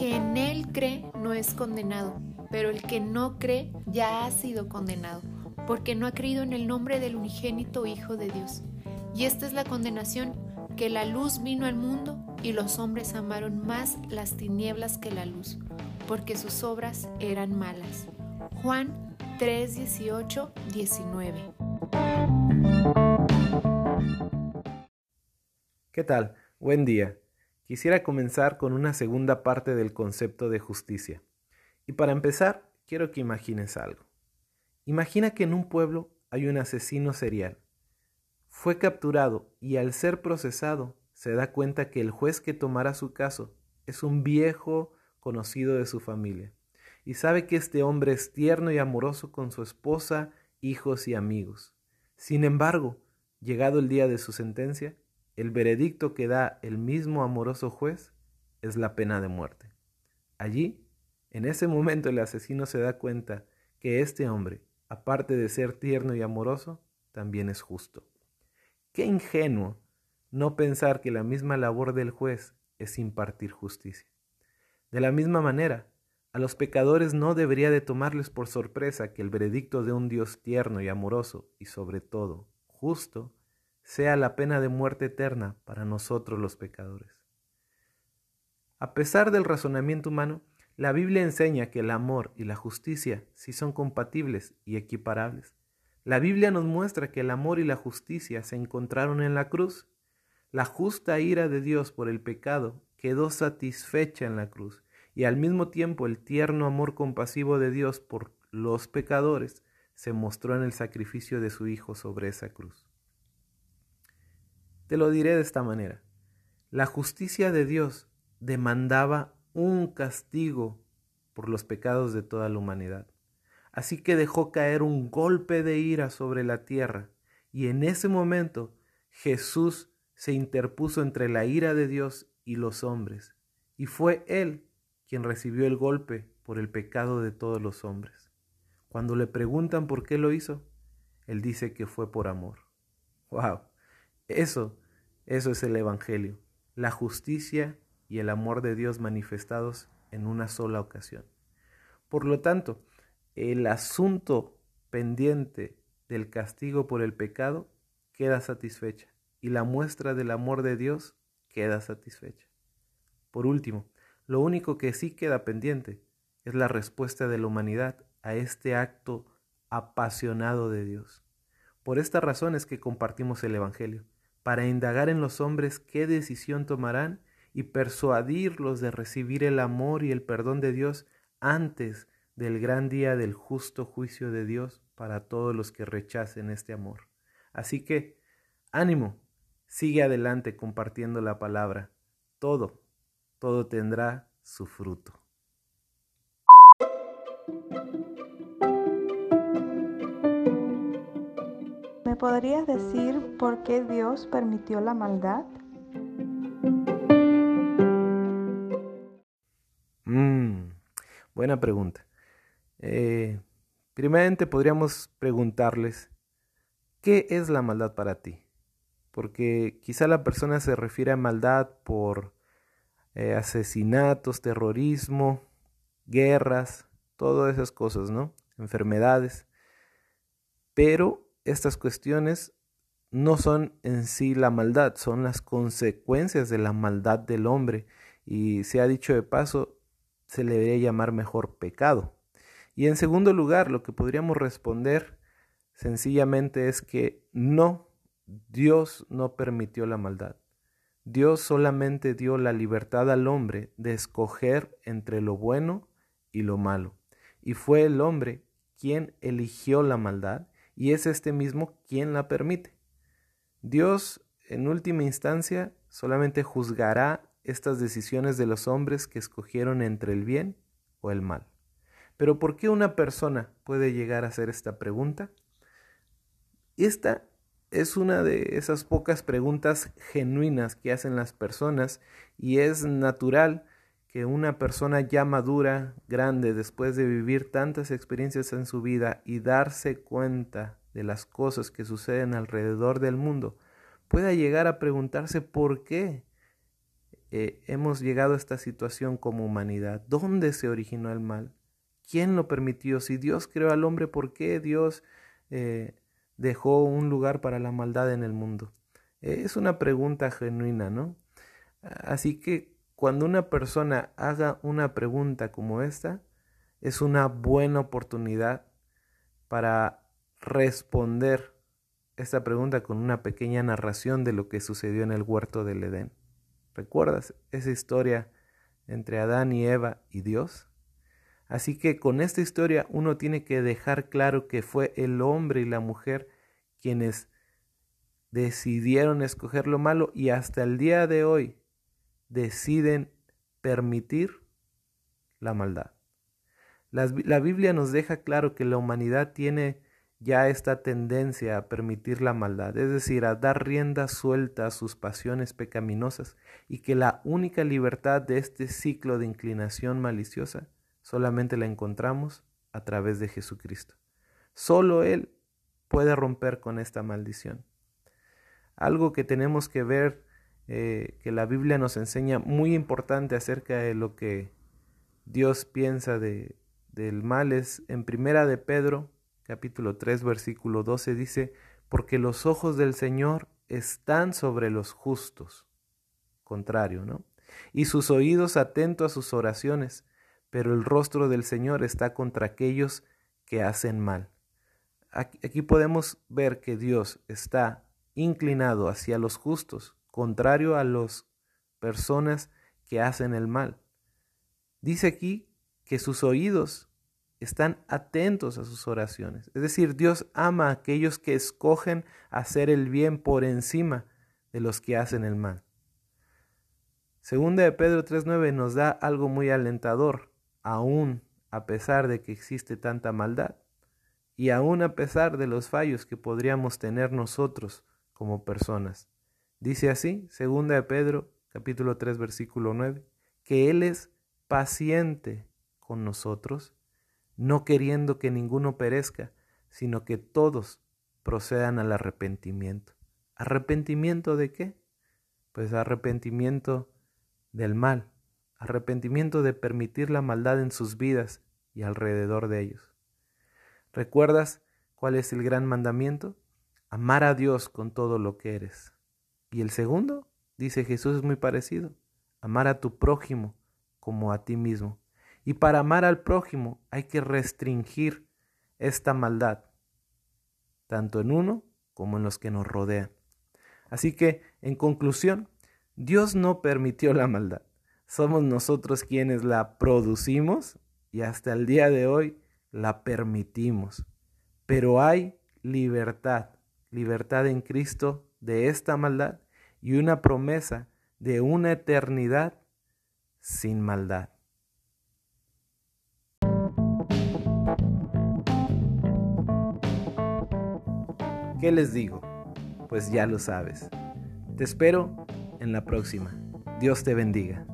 que en Él cree no es condenado, pero el que no cree ya ha sido condenado, porque no ha creído en el nombre del unigénito Hijo de Dios. Y esta es la condenación, que la luz vino al mundo y los hombres amaron más las tinieblas que la luz, porque sus obras eran malas. Juan 3, 18, 19. ¿Qué tal? Buen día. Quisiera comenzar con una segunda parte del concepto de justicia. Y para empezar, quiero que imagines algo. Imagina que en un pueblo hay un asesino serial. Fue capturado y al ser procesado se da cuenta que el juez que tomará su caso es un viejo conocido de su familia y sabe que este hombre es tierno y amoroso con su esposa, hijos y amigos. Sin embargo, llegado el día de su sentencia, el veredicto que da el mismo amoroso juez es la pena de muerte. Allí, en ese momento el asesino se da cuenta que este hombre, aparte de ser tierno y amoroso, también es justo. Qué ingenuo no pensar que la misma labor del juez es impartir justicia. De la misma manera, a los pecadores no debería de tomarles por sorpresa que el veredicto de un Dios tierno y amoroso y sobre todo justo sea la pena de muerte eterna para nosotros los pecadores. A pesar del razonamiento humano, la Biblia enseña que el amor y la justicia sí son compatibles y equiparables. La Biblia nos muestra que el amor y la justicia se encontraron en la cruz. La justa ira de Dios por el pecado quedó satisfecha en la cruz y al mismo tiempo el tierno amor compasivo de Dios por los pecadores se mostró en el sacrificio de su Hijo sobre esa cruz. Te lo diré de esta manera. La justicia de Dios demandaba un castigo por los pecados de toda la humanidad. Así que dejó caer un golpe de ira sobre la tierra y en ese momento Jesús se interpuso entre la ira de Dios y los hombres y fue Él quien recibió el golpe por el pecado de todos los hombres. Cuando le preguntan por qué lo hizo, Él dice que fue por amor. ¡Wow! Eso, eso es el Evangelio, la justicia y el amor de Dios manifestados en una sola ocasión. Por lo tanto, el asunto pendiente del castigo por el pecado queda satisfecha y la muestra del amor de Dios queda satisfecha. Por último, lo único que sí queda pendiente es la respuesta de la humanidad a este acto apasionado de Dios. Por esta razón es que compartimos el Evangelio para indagar en los hombres qué decisión tomarán y persuadirlos de recibir el amor y el perdón de Dios antes del gran día del justo juicio de Dios para todos los que rechacen este amor. Así que, ánimo, sigue adelante compartiendo la palabra. Todo, todo tendrá su fruto. Podrías decir por qué Dios permitió la maldad? Mm, buena pregunta. Eh, podríamos preguntarles, ¿qué es la maldad para ti? Porque quizá la persona se refiere a maldad por eh, asesinatos, terrorismo, guerras, todas esas cosas, ¿no? Enfermedades. Pero estas cuestiones no son en sí la maldad, son las consecuencias de la maldad del hombre. Y se ha dicho de paso, se le debería llamar mejor pecado. Y en segundo lugar, lo que podríamos responder sencillamente es que no, Dios no permitió la maldad. Dios solamente dio la libertad al hombre de escoger entre lo bueno y lo malo. Y fue el hombre quien eligió la maldad y es este mismo quien la permite. Dios, en última instancia, solamente juzgará estas decisiones de los hombres que escogieron entre el bien o el mal. Pero ¿por qué una persona puede llegar a hacer esta pregunta? Esta es una de esas pocas preguntas genuinas que hacen las personas y es natural que una persona ya madura, grande, después de vivir tantas experiencias en su vida y darse cuenta de las cosas que suceden alrededor del mundo, pueda llegar a preguntarse por qué eh, hemos llegado a esta situación como humanidad? ¿Dónde se originó el mal? ¿Quién lo permitió? Si Dios creó al hombre, ¿por qué Dios eh, dejó un lugar para la maldad en el mundo? es una pregunta genuina, ¿no? Así que cuando una persona haga una pregunta como esta, es una buena oportunidad para responder esta pregunta con una pequeña narración de lo que sucedió en el huerto del Edén. ¿Recuerdas esa historia entre Adán y Eva y Dios? Así que con esta historia uno tiene que dejar claro que fue el hombre y la mujer quienes decidieron escoger lo malo y hasta el día de hoy deciden permitir la maldad. La, Biblia nos deja claro que la humanidad tiene ya esta tendencia a permitir la maldad, es decir, a dar rienda suelta a sus pasiones pecaminosas y que la única libertad de este ciclo de inclinación maliciosa solamente la encontramos a través de Jesucristo. Solo Él puede romper con esta maldición. Algo que tenemos que ver, eh, que la Biblia nos enseña muy importante acerca de lo que Dios piensa de, del mal es en Primera de Pedro, capítulo 3, versículo 12 dice, porque los ojos del Señor están sobre los justos. Contrario, ¿no? Y sus oídos atentos a sus oraciones, pero el rostro del Señor está contra aquellos que hacen mal. Aquí, podemos ver que Dios está inclinado hacia los justos, contrario a las personas que hacen el mal. Dice aquí que sus oídos están atentos a sus oraciones. Es decir, Dios ama a aquellos que escogen hacer el bien por encima de los que hacen el mal. Segunda de Pedro 3.9 nos da algo muy alentador, aún a pesar de que existe tanta maldad y aún a pesar de los fallos que podríamos tener nosotros como personas. Dice así, segunda de Pedro capítulo 3 versículo 9, que Él es paciente con nosotros, no queriendo que ninguno perezca, sino que todos procedan al arrepentimiento. ¿Arrepentimiento de qué? Pues arrepentimiento del mal, arrepentimiento de permitir la maldad en sus vidas y alrededor de ellos. ¿Recuerdas cuál es el gran mandamiento? Amar a Dios con todo lo que eres. Y el segundo, dice Jesús, es muy parecido. Amar a tu prójimo como a ti mismo. Y para amar al prójimo hay que restringir esta maldad, tanto en uno como en los que nos rodean. Así que, en conclusión, Dios no permitió la maldad. Somos nosotros quienes la producimos y hasta el día de hoy la permitimos. Pero hay libertad, libertad en Cristo de esta maldad y una promesa de una eternidad sin maldad. ¿Qué les digo? Pues ya lo sabes. Te espero en la próxima. Dios te bendiga.